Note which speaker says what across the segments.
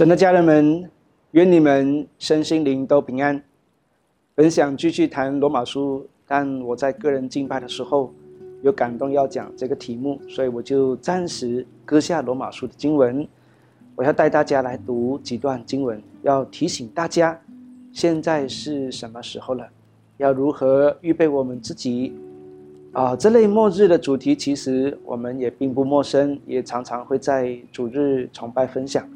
Speaker 1: 神的家人们，愿你们身心灵都平安。本想继续谈罗马书，但我在个人敬拜的时候有感动要讲这个题目，所以我就暂时搁下罗马书的经文。我要带大家来读几段经文，要提醒大家，现在是什么时候了？要如何预备我们自己？啊，这类末日的主题，其实我们也并不陌生，也常常会在主日崇拜分享。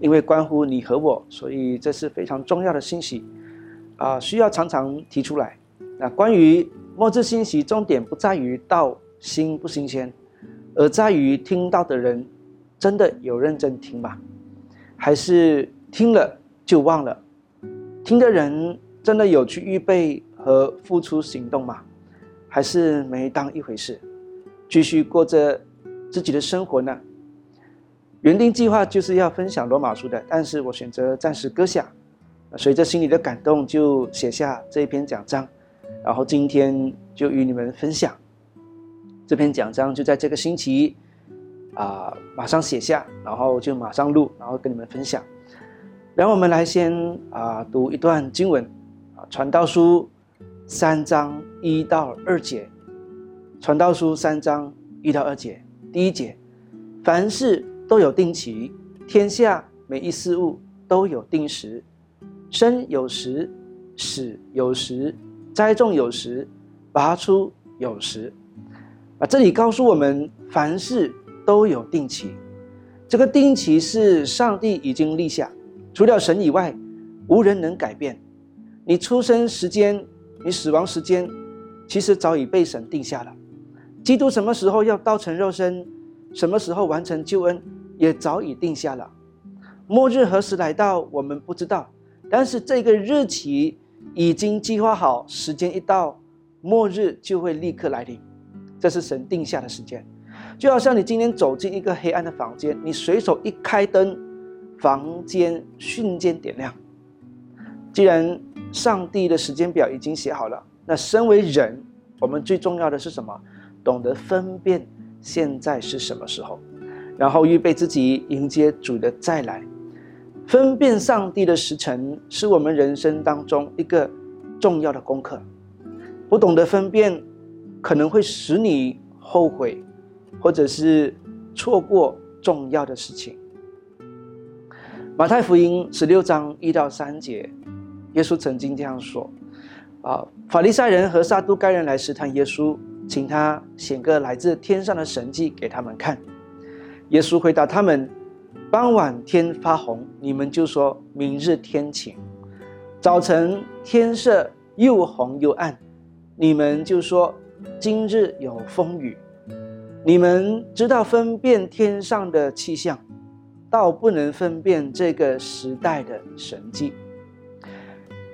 Speaker 1: 因为关乎你和我，所以这是非常重要的信息，啊，需要常常提出来。那关于末日信息，重点不在于道新不新鲜，而在于听到的人真的有认真听吗？还是听了就忘了？听的人真的有去预备和付出行动吗？还是没当一回事，继续过着自己的生活呢？原定计划就是要分享罗马书的，但是我选择暂时搁下。随着心里的感动，就写下这一篇讲章，然后今天就与你们分享这篇讲章。就在这个星期啊，马上写下，然后就马上录，然后跟你们分享。然后我们来先啊读一段经文啊，《传道书》三章一到二节，《传道书》三章一到二节，第一节，凡事。都有定期，天下每一事物都有定时，生有时，死有时，栽种有时，拔出有时。啊，这里告诉我们，凡事都有定期。这个定期是上帝已经立下，除了神以外，无人能改变。你出生时间，你死亡时间，其实早已被神定下了。基督什么时候要道成肉身，什么时候完成救恩？也早已定下了，末日何时来到，我们不知道。但是这个日期已经计划好，时间一到，末日就会立刻来临。这是神定下的时间，就好像你今天走进一个黑暗的房间，你随手一开灯，房间瞬间点亮。既然上帝的时间表已经写好了，那身为人，我们最重要的是什么？懂得分辨现在是什么时候。然后预备自己迎接主的再来，分辨上帝的时辰是我们人生当中一个重要的功课。不懂得分辨，可能会使你后悔，或者是错过重要的事情。马太福音十六章一到三节，耶稣曾经这样说：“啊，法利赛人和撒都该人来试探耶稣，请他显个来自天上的神迹给他们看。”耶稣回答他们：“傍晚天发红，你们就说明日天晴；早晨天色又红又暗，你们就说今日有风雨。你们知道分辨天上的气象，倒不能分辨这个时代的神迹。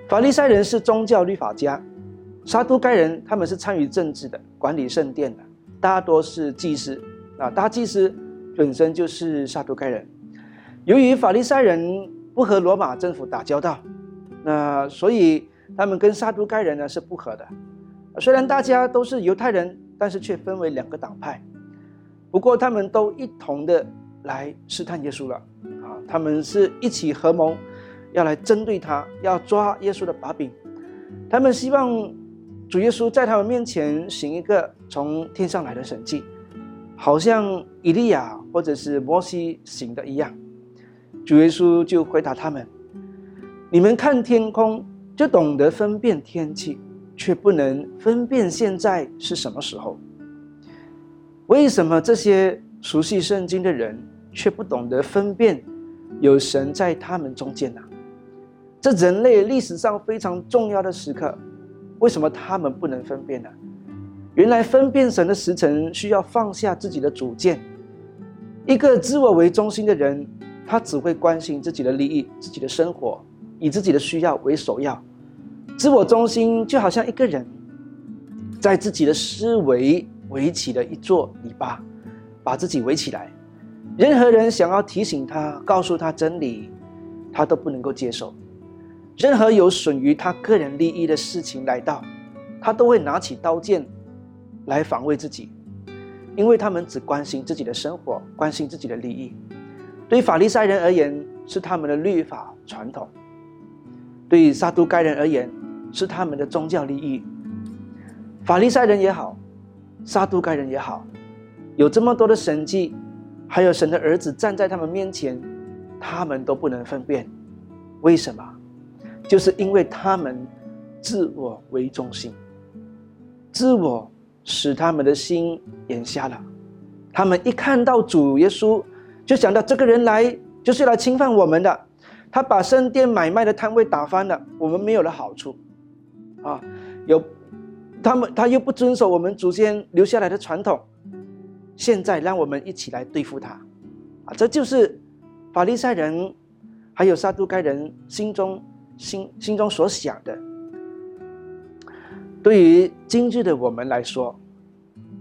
Speaker 1: 法利赛人是宗教律法家，撒都该人他们是参与政治的，管理圣殿的，大多是祭司啊，大祭司。”本身就是撒都该人，由于法利赛人不和罗马政府打交道，那所以他们跟撒都该人呢是不和的。虽然大家都是犹太人，但是却分为两个党派。不过他们都一同的来试探耶稣了啊！他们是一起合谋，要来针对他，要抓耶稣的把柄。他们希望主耶稣在他们面前行一个从天上来的神迹。好像以利亚或者是摩西行的一样，主耶稣就回答他们：“你们看天空，就懂得分辨天气，却不能分辨现在是什么时候。为什么这些熟悉圣经的人却不懂得分辨有神在他们中间呢？这人类历史上非常重要的时刻，为什么他们不能分辨呢？”原来分辨神的时辰需要放下自己的主见。一个自我为中心的人，他只会关心自己的利益、自己的生活，以自己的需要为首要。自我中心就好像一个人在自己的思维围起了一座篱笆，把自己围起来。任何人想要提醒他、告诉他真理，他都不能够接受。任何有损于他个人利益的事情来到，他都会拿起刀剑。来防卫自己，因为他们只关心自己的生活，关心自己的利益。对法利赛人而言，是他们的律法传统；对撒都该人而言，是他们的宗教利益。法利赛人也好，撒都该人也好，有这么多的神迹，还有神的儿子站在他们面前，他们都不能分辨。为什么？就是因为他们自我为中心，自我使他们的心眼瞎了。他们一看到主耶稣，就想到这个人来就是来侵犯我们的。他把圣殿买卖的摊位打翻了，我们没有了好处。啊，有他们他又不遵守我们祖先留下来的传统，现在让我们一起来对付他。啊，这就是法利赛人还有撒都该人心中心心中所想的。对于今日的我们来说，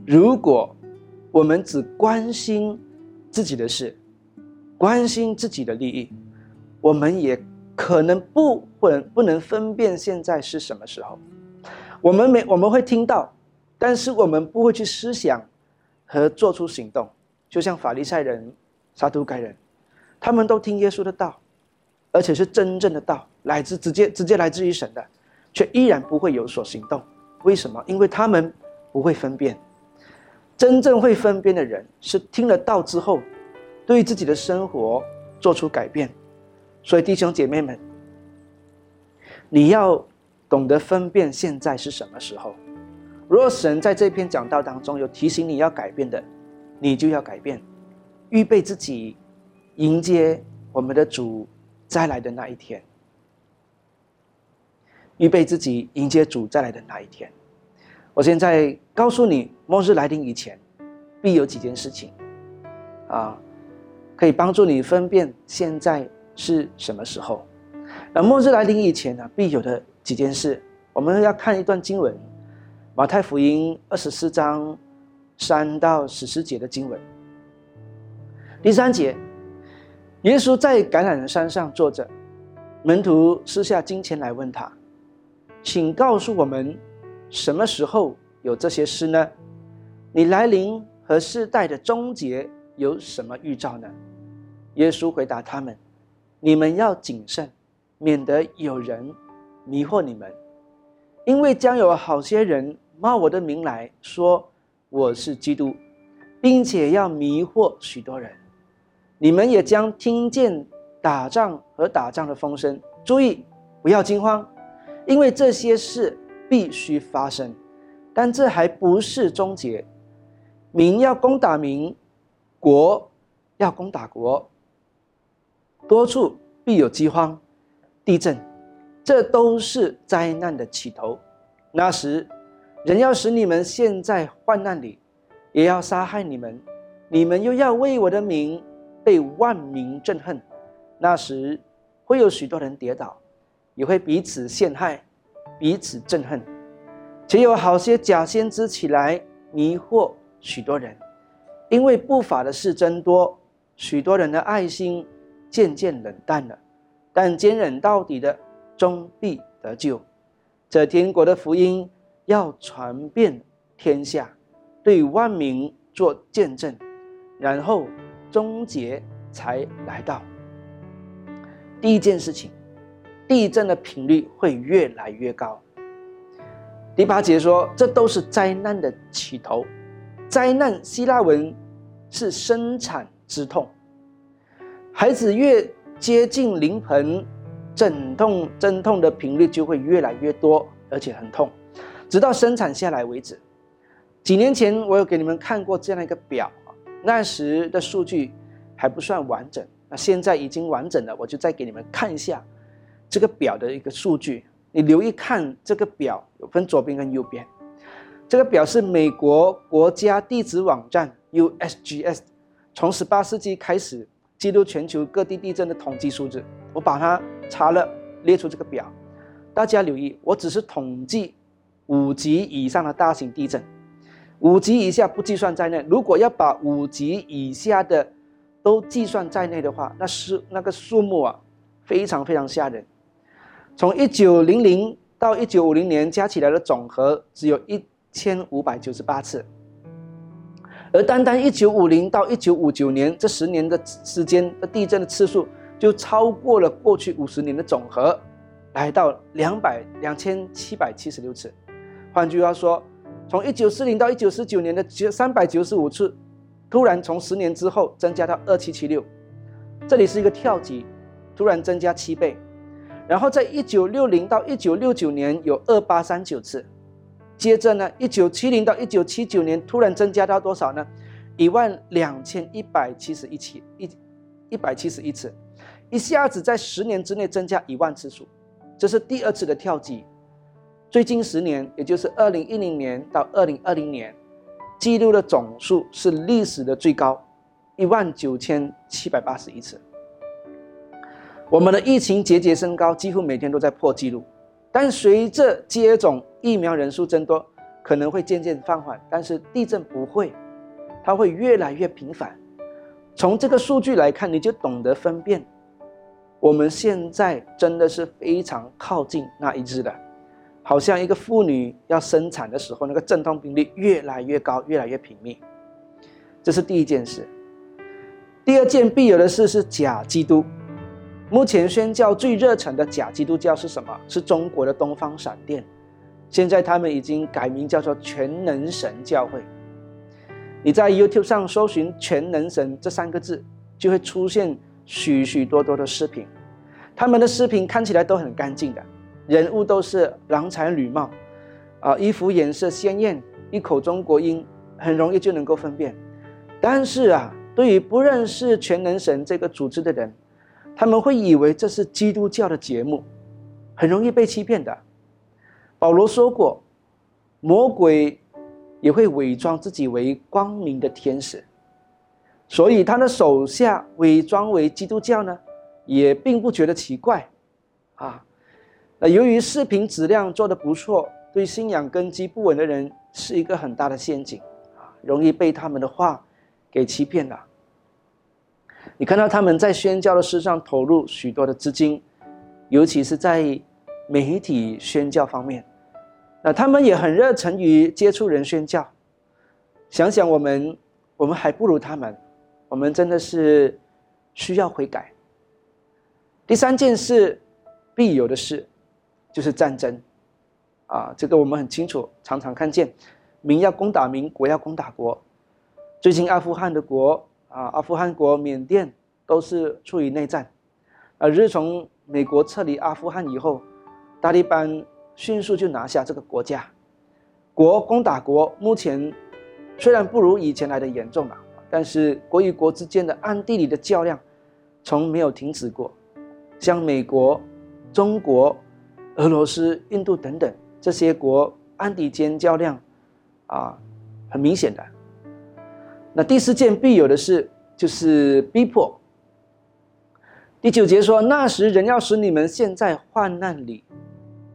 Speaker 1: 如果我们只关心自己的事，关心自己的利益，我们也可能不会不能分辨现在是什么时候。我们没我们会听到，但是我们不会去思想和做出行动。就像法利赛人、撒都该人，他们都听耶稣的道，而且是真正的道，来自直接直接来自于神的，却依然不会有所行动。为什么？因为他们不会分辨。真正会分辨的人，是听了道之后，对自己的生活做出改变。所以，弟兄姐妹们，你要懂得分辨现在是什么时候。如果神在这篇讲道当中有提醒你要改变的，你就要改变，预备自己，迎接我们的主再来的那一天。预备自己，迎接主再来的那一天。我现在告诉你，末日来临以前，必有几件事情，啊，可以帮助你分辨现在是什么时候。那末日来临以前呢，必有的几件事，我们要看一段经文，《马太福音》二十四章三到十四节的经文。第三节，耶稣在橄榄山上坐着，门徒私下金钱来问他，请告诉我们。什么时候有这些诗呢？你来临和世代的终结有什么预兆呢？耶稣回答他们：“你们要谨慎，免得有人迷惑你们，因为将有好些人冒我的名来说我是基督，并且要迷惑许多人。你们也将听见打仗和打仗的风声。注意，不要惊慌，因为这些事。”必须发生，但这还不是终结。民要攻打民，国要攻打国，多处必有饥荒、地震，这都是灾难的起头。那时，人要使你们陷在患难里，也要杀害你们，你们又要为我的名被万民憎恨。那时，会有许多人跌倒，也会彼此陷害。彼此憎恨，且有好些假先知起来迷惑许多人，因为不法的事增多，许多人的爱心渐渐冷淡了。但坚忍到底的，终必得救。这天国的福音要传遍天下，对万民做见证，然后终结才来到。第一件事情。地震的频率会越来越高。第八节说，这都是灾难的起头。灾难希腊文是生产之痛。孩子越接近临盆，阵痛阵痛的频率就会越来越多，而且很痛，直到生产下来为止。几年前我有给你们看过这样一个表那时的数据还不算完整，那现在已经完整了，我就再给你们看一下。这个表的一个数据，你留意看这个表，有分左边跟右边。这个表是美国国家地质网站 USGS 从十八世纪开始记录全球各地地震的统计数字。我把它查了，列出这个表。大家留意，我只是统计五级以上的大型地震，五级以下不计算在内。如果要把五级以下的都计算在内的话，那是那个数目啊，非常非常吓人。从一九零零到一九五零年加起来的总和只有一千五百九十八次，而单单一九五零到一九五九年这十年的时间的地震的次数就超过了过去五十年的总和，来到两百两千七百七十六次。换句话说，从一九四零到一九四九年的九三百九十五次，突然从十年之后增加到二七七六，这里是一个跳级，突然增加七倍。然后在一九六零到一九六九年有二八三九次，接着呢，一九七零到一九七九年突然增加到多少呢？一万两千一百七十一起一一百七十一次，一下子在十年之内增加一万次数，这是第二次的跳级。最近十年，也就是二零一零年到二零二零年，记录的总数是历史的最高，一万九千七百八十一次。我们的疫情节节升高，几乎每天都在破纪录。但随着接种疫苗人数增多，可能会渐渐放缓。但是地震不会，它会越来越频繁。从这个数据来看，你就懂得分辨。我们现在真的是非常靠近那一日的，好像一个妇女要生产的时候，那个阵痛频率越来越高，越来越频密。这是第一件事。第二件必有的事是假基督。目前宣教最热忱的假基督教是什么？是中国的东方闪电。现在他们已经改名叫做全能神教会。你在 YouTube 上搜寻“全能神”这三个字，就会出现许许多多的视频。他们的视频看起来都很干净的，人物都是郎才女貌，啊，衣服颜色鲜艳，一口中国音，很容易就能够分辨。但是啊，对于不认识全能神这个组织的人，他们会以为这是基督教的节目，很容易被欺骗的。保罗说过，魔鬼也会伪装自己为光明的天使，所以他的手下伪装为基督教呢，也并不觉得奇怪，啊。那由于视频质量做得不错，对信仰根基不稳的人是一个很大的陷阱，啊，容易被他们的话给欺骗了。你看到他们在宣教的事上投入许多的资金，尤其是在媒体宣教方面，那他们也很热忱于接触人宣教。想想我们，我们还不如他们，我们真的是需要悔改。第三件事，必有的事，就是战争，啊，这个我们很清楚，常常看见，民要攻打民，国要攻打国。最近阿富汗的国。啊，阿富汗国、缅甸都是处于内战。而自从美国撤离阿富汗以后，塔利班迅速就拿下这个国家，国攻打国。目前虽然不如以前来的严重了，但是国与国之间的暗地里的较量从没有停止过。像美国、中国、俄罗斯、印度等等这些国暗地间较量，啊，很明显的。那第四件必有的事就是逼迫。第九节说：“那时人要使你们陷在患难里，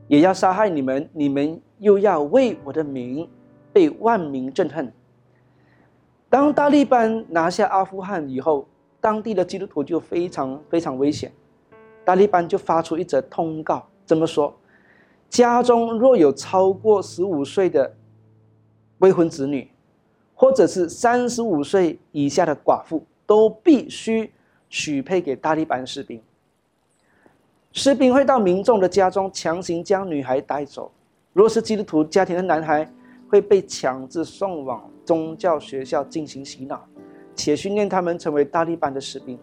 Speaker 1: 也要杀害你们，你们又要为我的名被万民憎恨。”当大利班拿下阿富汗以后，当地的基督徒就非常非常危险。大利班就发出一则通告，怎么说：“家中若有超过十五岁的未婚子女。”或者是三十五岁以下的寡妇都必须许配给大力班士兵。士兵会到民众的家中强行将女孩带走。若是基督徒家庭的男孩，会被强制送往宗教学校进行洗脑，且训练他们成为大力班的士兵。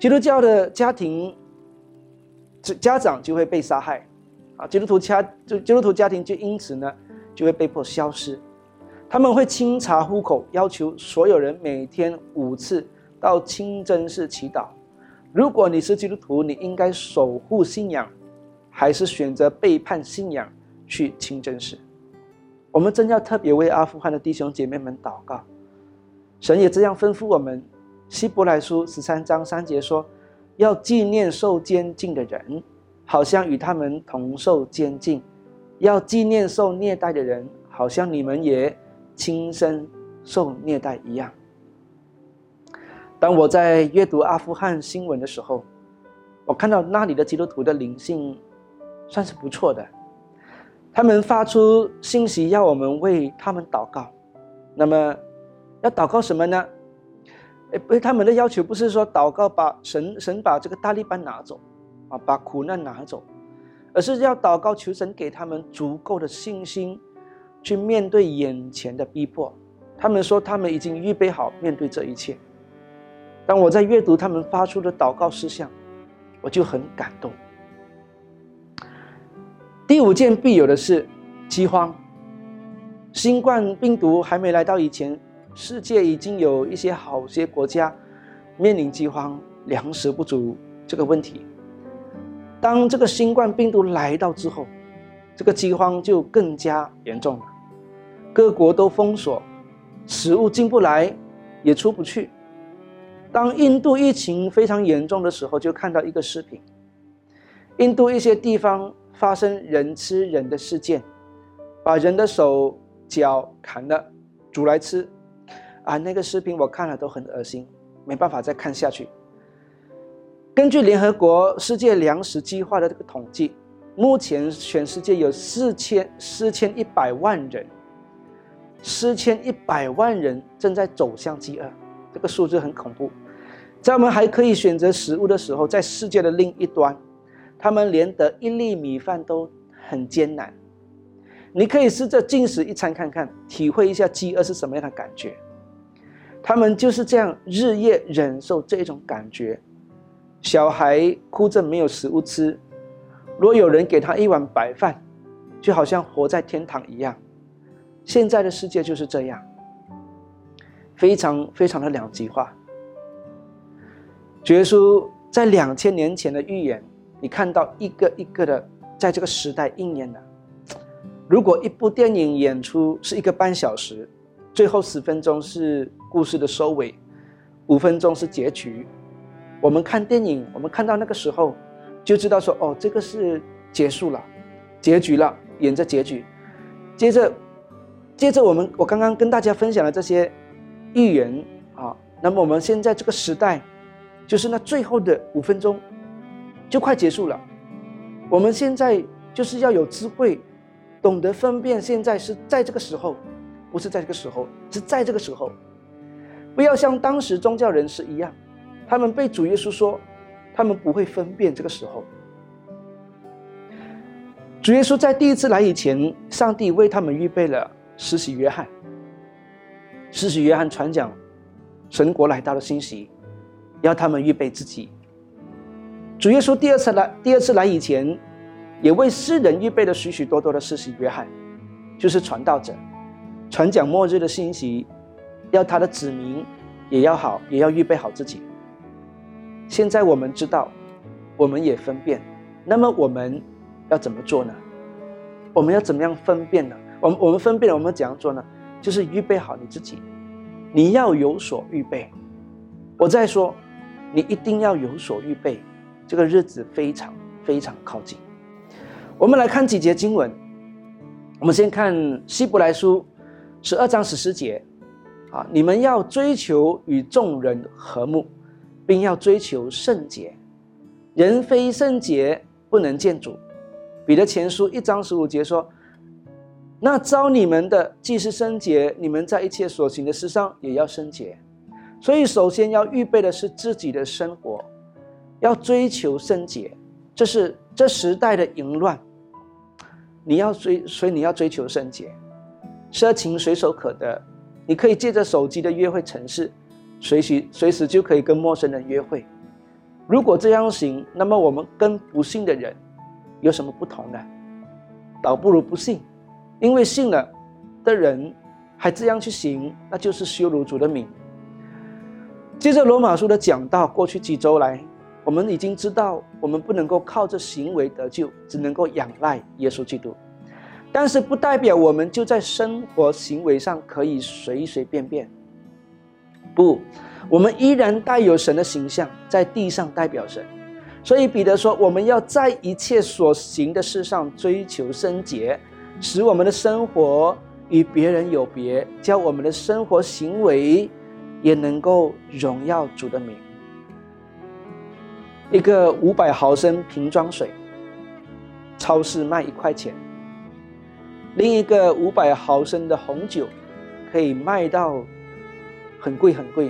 Speaker 1: 基督教的家庭，家长就会被杀害，啊，基督徒家就基督徒家庭就因此呢就会被迫消失。他们会清查户口，要求所有人每天五次到清真寺祈祷。如果你是基督徒，你应该守护信仰，还是选择背叛信仰去清真寺？我们真要特别为阿富汗的弟兄姐妹们祷告。神也这样吩咐我们：希伯来书十三章三节说，要纪念受监禁的人，好像与他们同受监禁；要纪念受虐待的人，好像你们也。亲身受虐待一样。当我在阅读阿富汗新闻的时候，我看到那里的基督徒的灵性算是不错的，他们发出信息要我们为他们祷告。那么要祷告什么呢？哎，不，他们的要求不是说祷告把神神把这个大力班拿走，啊，把苦难拿走，而是要祷告求神给他们足够的信心，去面对眼前的逼迫。他们说他们已经预备好面对这一切。当我在阅读他们发出的祷告事项，我就很感动。第五件必有的是饥荒。新冠病毒还没来到以前，世界已经有一些好些国家面临饥荒、粮食不足这个问题。当这个新冠病毒来到之后，这个饥荒就更加严重了。各国都封锁，食物进不来，也出不去。当印度疫情非常严重的时候，就看到一个视频，印度一些地方发生人吃人的事件，把人的手。脚砍了，煮来吃，啊，那个视频我看了都很恶心，没办法再看下去。根据联合国世界粮食计划的这个统计，目前全世界有四千四千一百万人，四千一百万人正在走向饥饿，这个数字很恐怖。在我们还可以选择食物的时候，在世界的另一端，他们连得一粒米饭都很艰难。你可以试着进食一餐看看，体会一下饥饿是什么样的感觉。他们就是这样日夜忍受这种感觉。小孩哭着没有食物吃，如果有人给他一碗白饭，就好像活在天堂一样。现在的世界就是这样，非常非常的两极化。耶稣在两千年前的预言，你看到一个一个的在这个时代应验了。如果一部电影演出是一个半小时，最后十分钟是故事的收尾，五分钟是结局。我们看电影，我们看到那个时候，就知道说，哦，这个是结束了，结局了，演着结局。接着，接着我们我刚刚跟大家分享的这些预言啊，那么我们现在这个时代，就是那最后的五分钟，就快结束了。我们现在就是要有智慧。懂得分辨，现在是在这个时候，不是在这个时候，是在这个时候。不要像当时宗教人士一样，他们被主耶稣说，他们不会分辨这个时候。主耶稣在第一次来以前，上帝为他们预备了施洗约翰。施洗约翰传讲神国来到的信息，要他们预备自己。主耶稣第二次来，第二次来以前。也为世人预备了许许多多的事情。约翰，就是传道者，传讲末日的信息，要他的子民也要好，也要预备好自己。现在我们知道，我们也分辨，那么我们要怎么做呢？我们要怎么样分辨呢？我们我们分辨，我们怎样做呢？就是预备好你自己，你要有所预备。我再说，你一定要有所预备，这个日子非常非常靠近。我们来看几节经文。我们先看希伯来书十二章十四节，啊，你们要追求与众人和睦，并要追求圣洁。人非圣洁，不能见主。彼得前书一章十五节说：“那招你们的既是圣洁，你们在一切所行的事上也要圣洁。”所以，首先要预备的是自己的生活，要追求圣洁。这是这时代的淫乱。你要追，所以你要追求圣洁，色情随手可得，你可以借着手机的约会程式，随时随时就可以跟陌生人约会。如果这样行，那么我们跟不信的人有什么不同呢？倒不如不信，因为信了的人还这样去行，那就是羞辱主的名。接着罗马书的讲道，过去几周来。我们已经知道，我们不能够靠着行为得救，只能够仰赖耶稣基督。但是不代表我们就在生活行为上可以随随便便。不，我们依然带有神的形象，在地上代表神。所以彼得说，我们要在一切所行的事上追求圣洁，使我们的生活与别人有别，叫我们的生活行为也能够荣耀主的名。一个五百毫升瓶装水，超市卖一块钱；另一个五百毫升的红酒，可以卖到很贵很贵，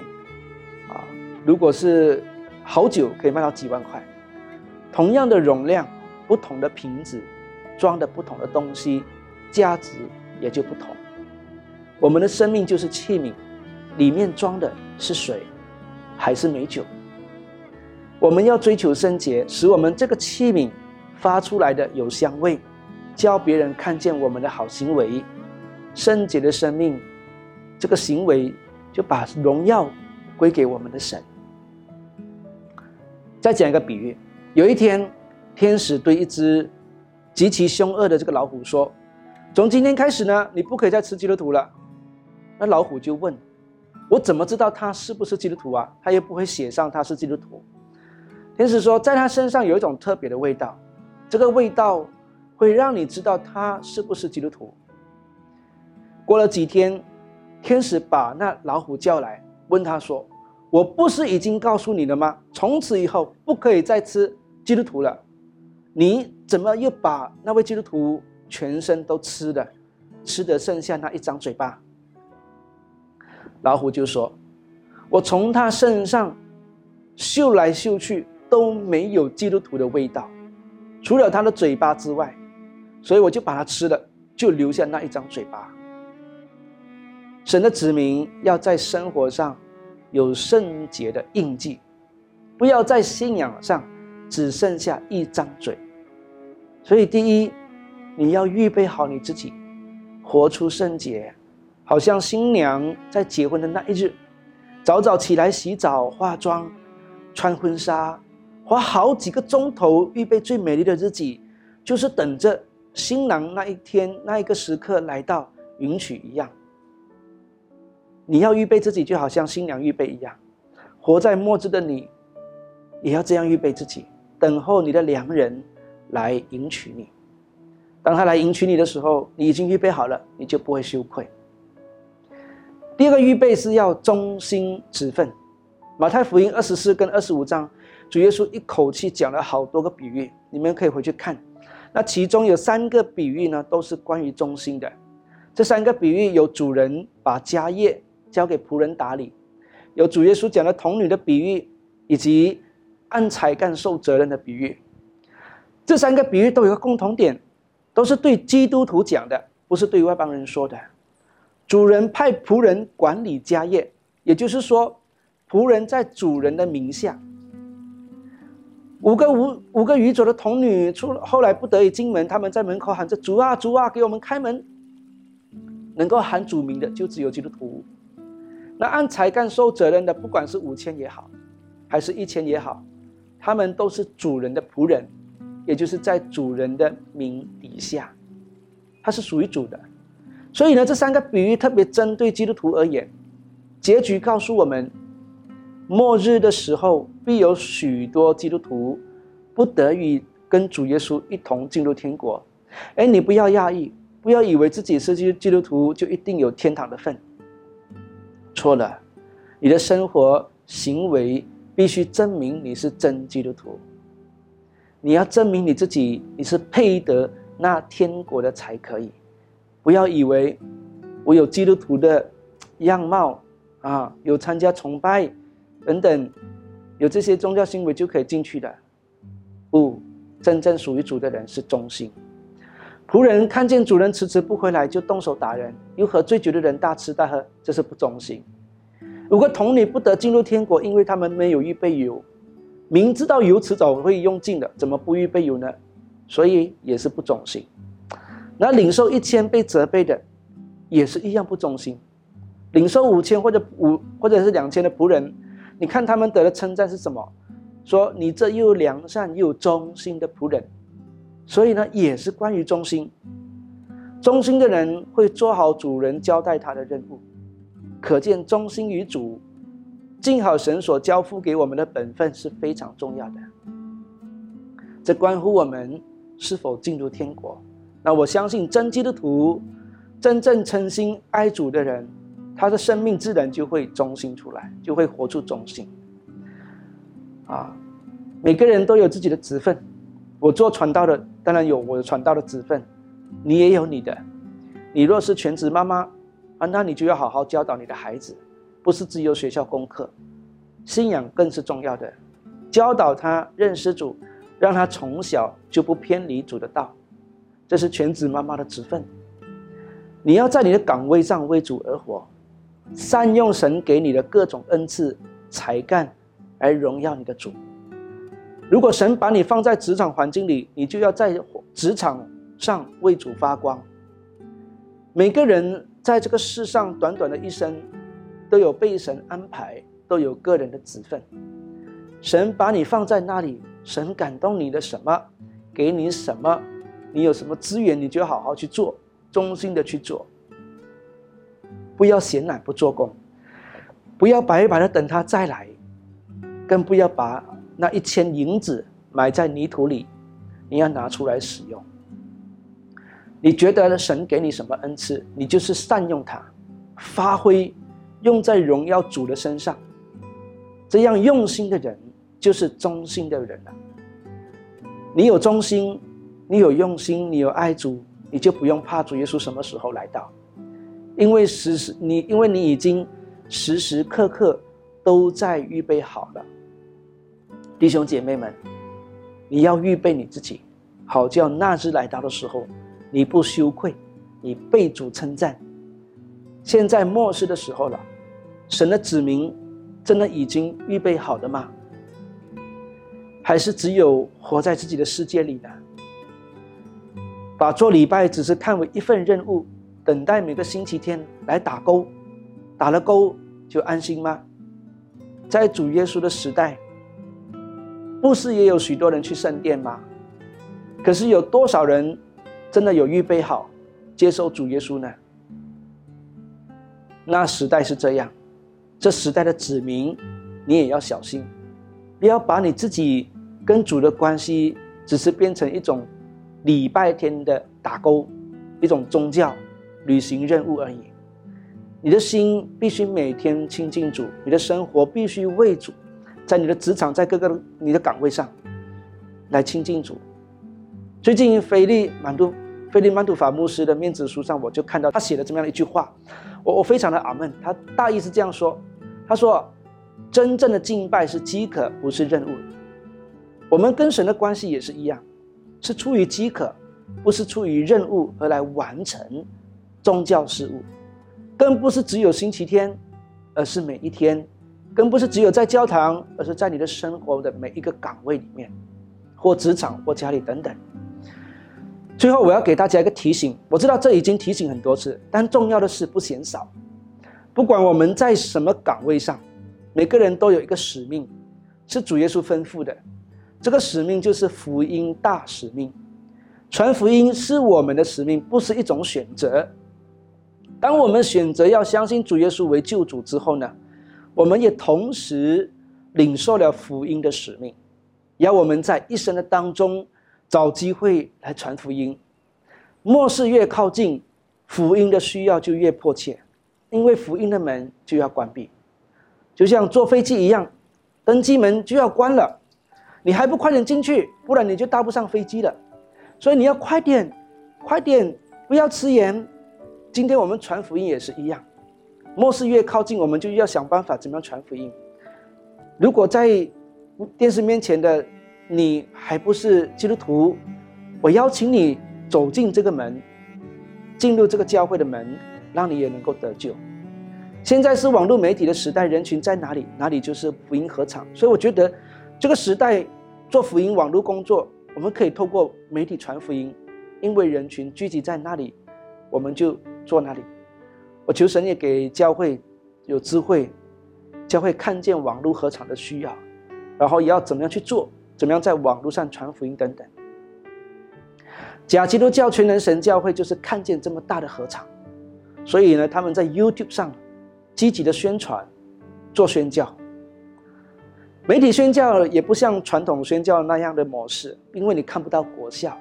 Speaker 1: 啊，如果是好酒，可以卖到几万块。同样的容量，不同的瓶子，装的不同的东西，价值也就不同。我们的生命就是器皿，里面装的是水，还是美酒？我们要追求圣洁，使我们这个器皿发出来的有香味，教别人看见我们的好行为。圣洁的生命，这个行为就把荣耀归给我们的神。再讲一个比喻，有一天，天使对一只极其凶恶的这个老虎说：“从今天开始呢，你不可以再吃基督徒了。”那老虎就问：“我怎么知道他是不是基督徒啊？他又不会写上他是基督徒。”天使说：“在他身上有一种特别的味道，这个味道会让你知道他是不是基督徒。”过了几天，天使把那老虎叫来，问他说：“我不是已经告诉你了吗？从此以后不可以再吃基督徒了。你怎么又把那位基督徒全身都吃了，吃的剩下那一张嘴巴？”老虎就说：“我从他身上嗅来嗅去都没有基督徒的味道，除了他的嘴巴之外，所以我就把它吃了，就留下那一张嘴巴。”神的子民要在生活上有圣洁的印记，不要在信仰上只剩下一张嘴。所以，第一，你要预备好你自己，活出圣洁，好像新娘在结婚的那一日，早早起来洗澡、化妆、穿婚纱，花好几个钟头预备最美丽的自己，就是等着新郎那一天、那一个时刻来到迎娶一样。你要预备自己，就好像新娘预备一样，活在末日的你，也要这样预备自己，等候你的良人来迎娶你。当他来迎娶你的时候，你已经预备好了，你就不会羞愧。第二个预备是要忠心职分。马太福音二十四跟二十五章，主耶稣一口气讲了好多个比喻，你们可以回去看。那其中有三个比喻呢，都是关于忠心的。这三个比喻有主人把家业。交给仆人打理，有主耶稣讲的童女的比喻，以及按才干受责任的比喻。这三个比喻都有个共同点，都是对基督徒讲的，不是对外邦人说的。主人派仆人管理家业，也就是说，仆人在主人的名下。五个五五个愚者的童女出后来不得已进门，他们在门口喊着：“主啊，主啊，给我们开门！”能够喊主名的，就只有基督徒。那按才干受责任的，不管是五千也好，还是一千也好，他们都是主人的仆人，也就是在主人的名底下，他是属于主的。所以呢，这三个比喻特别针对基督徒而言。结局告诉我们，末日的时候必有许多基督徒不得已跟主耶稣一同进入天国。哎，你不要讶异，不要以为自己是基基督徒就一定有天堂的份。错了，你的生活行为必须证明你是真基督徒。你要证明你自己，你是配得那天国的才可以。不要以为我有基督徒的样貌啊，有参加崇拜等等，有这些宗教行为就可以进去的。不，真正属于主的人是忠心。仆人看见主人迟迟不回来，就动手打人，又和醉酒的人大吃大喝，这是不忠心。如果童女不得进入天国，因为他们没有预备油，明知道油迟早会用尽的，怎么不预备油呢？所以也是不忠心。那领受一千被责备的，也是一样不忠心。领受五千或者五或者是两千的仆人，你看他们得的称赞是什么？说你这又良善又忠心的仆人。所以呢，也是关于忠心。忠心的人会做好主人交代他的任务，可见忠心于主，尽好神所交付给我们的本分是非常重要的。这关乎我们是否进入天国。那我相信真基督徒，真正诚心爱主的人，他的生命自然就会忠心出来，就会活出忠心。啊，每个人都有自己的职分。我做传道的，当然有我传道的职分，你也有你的。你若是全职妈妈啊，那你就要好好教导你的孩子，不是只有学校功课。信仰更是重要的。教导他认识主，让他从小就不偏离主的道，这是全职妈妈的职分。你要在你的岗位上为主而活，善用神给你的各种恩赐才干，来荣耀你的主。如果神把你放在职场环境里，你就要在职场上为主发光。每个人在这个世上短短的一生，都有被神安排，都有个人的职分。神把你放在那里，神感动你的什么，给你什么，你有什么资源，你就好好去做，忠心的去做，不要闲懒不做工，不要白白的等他再来，更不要把。那一千银子埋在泥土里，你要拿出来使用。你觉得神给你什么恩赐，你就是善用它，发挥，用在荣耀主的身上。这样用心的人，就是忠心的人了。你有忠心，你有用心，你有爱主，你就不用怕主耶稣什么时候来到，因为时时你因为你已经时时刻刻都在预备好了。弟兄姐妹们，你要预备你自己，好叫那日来到的时候，你不羞愧，你被主称赞。现在末世的时候了，神的子民真的已经预备好了吗？还是只有活在自己的世界里呢？把做礼拜只是看为一份任务，等待每个星期天来打勾，打了勾就安心吗？在主耶稣的时代。不是也有许多人去圣殿吗？可是有多少人真的有预备好接受主耶稣呢？那时代是这样，这时代的子民，你也要小心，不要把你自己跟主的关系只是变成一种礼拜天的打勾，一种宗教履行任务而已。你的心必须每天亲近主，你的生活必须为主。在你的职场，在各个你的岗位上，来亲近主。最近菲利曼杜菲利曼杜法牧师的面子书上，我就看到他写了这么样一句话，我我非常的阿闷。他大意是这样说：他说，真正的敬拜是饥渴，不是任务。我们跟神的关系也是一样，是出于饥渴，不是出于任务而来完成宗教事务，更不是只有星期天，而是每一天。更不是只有在教堂，而是在你的生活的每一个岗位里面，或职场或家里等等。最后，我要给大家一个提醒，我知道这已经提醒很多次，但重要的是不嫌少。不管我们在什么岗位上，每个人都有一个使命，是主耶稣吩咐的。这个使命就是福音大使命，传福音是我们的使命，不是一种选择。当我们选择要相信主耶稣为救主之后呢？我们也同时领受了福音的使命，要我们在一生的当中找机会来传福音。末世越靠近，福音的需要就越迫切，因为福音的门就要关闭，就像坐飞机一样，登机门就要关了，你还不快点进去，不然你就搭不上飞机了。所以你要快点，快点，不要迟延。今天我们传福音也是一样。末世越靠近，我们就要想办法怎么样传福音。如果在电视面前的你还不是基督徒，我邀请你走进这个门，进入这个教会的门，让你也能够得救。现在是网络媒体的时代，人群在哪里，哪里就是福音合场。所以我觉得，这个时代做福音网络工作，我们可以透过媒体传福音，因为人群聚集在那里，我们就做那里。我求神也给教会有智慧，教会看见网络合场的需要，然后也要怎么样去做，怎么样在网络上传福音等等。假基督教全能神教会就是看见这么大的合场，所以呢，他们在 YouTube 上积极的宣传，做宣教。媒体宣教也不像传统宣教那样的模式，因为你看不到国效，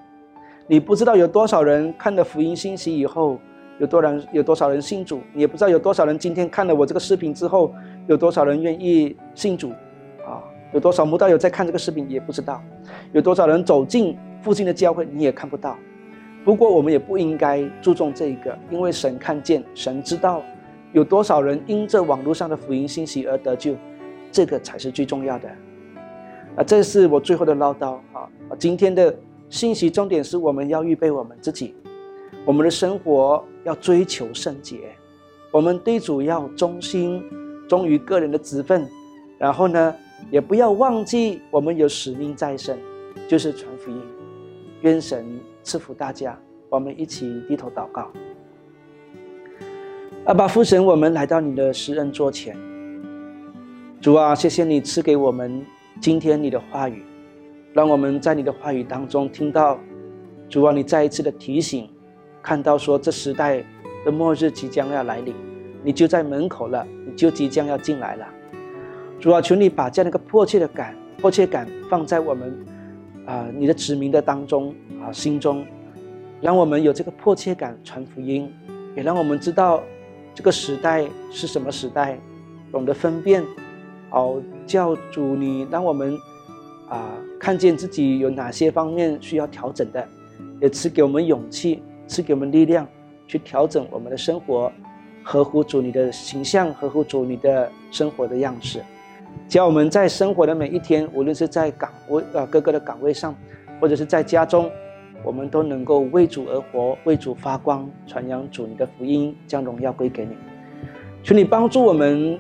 Speaker 1: 你不知道有多少人看了福音信息以后。有多人有多少人信主，你也不知道有多少人今天看了我这个视频之后，有多少人愿意信主，啊，有多少慕道友在看这个视频也不知道，有多少人走进附近的教会你也看不到。不过我们也不应该注重这个，因为神看见，神知道有多少人因这网络上的福音信息而得救，这个才是最重要的。啊，这是我最后的唠叨啊！今天的信息重点是我们要预备我们自己，我们的生活要追求圣洁，我们对主要忠心，忠于个人的职分，然后呢，也不要忘记我们有使命在身，就是传福音。愿神赐福大家，我们一起低头祷告。阿爸父神，我们来到你的施恩桌前，主啊，谢谢你赐给我们。今天你的话语，让我们在你的话语当中听到，主啊，你再一次的提醒，看到说这时代的末日即将要来临，你就在门口了，你就即将要进来了。主啊，求你把这样的一个迫切的感、迫切感放在我们啊你的子民的当中啊心中，让我们有这个迫切感传福音，也让我们知道这个时代是什么时代，懂得分辨。好，教主，你让我们啊看见自己有哪些方面需要调整的，也赐给我们勇气，赐给我们力量，去调整我们的生活，合乎主你的形象，合乎主你的生活的样式。只要我们在生活的每一天，无论是在岗位啊各个的岗位上，或者是在家中，我们都能够为主而活，为主发光，传扬主你的福音，将荣耀归给你。求你帮助我们。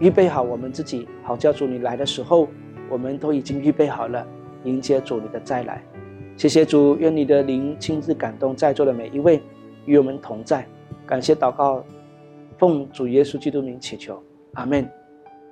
Speaker 1: 预备好我们自己，好叫主你来的时候，我们都已经预备好了，迎接主你的再来。谢谢主，愿你的灵亲自感动在座的每一位，与我们同在。感谢祷告，奉主耶稣基督名祈求，阿门。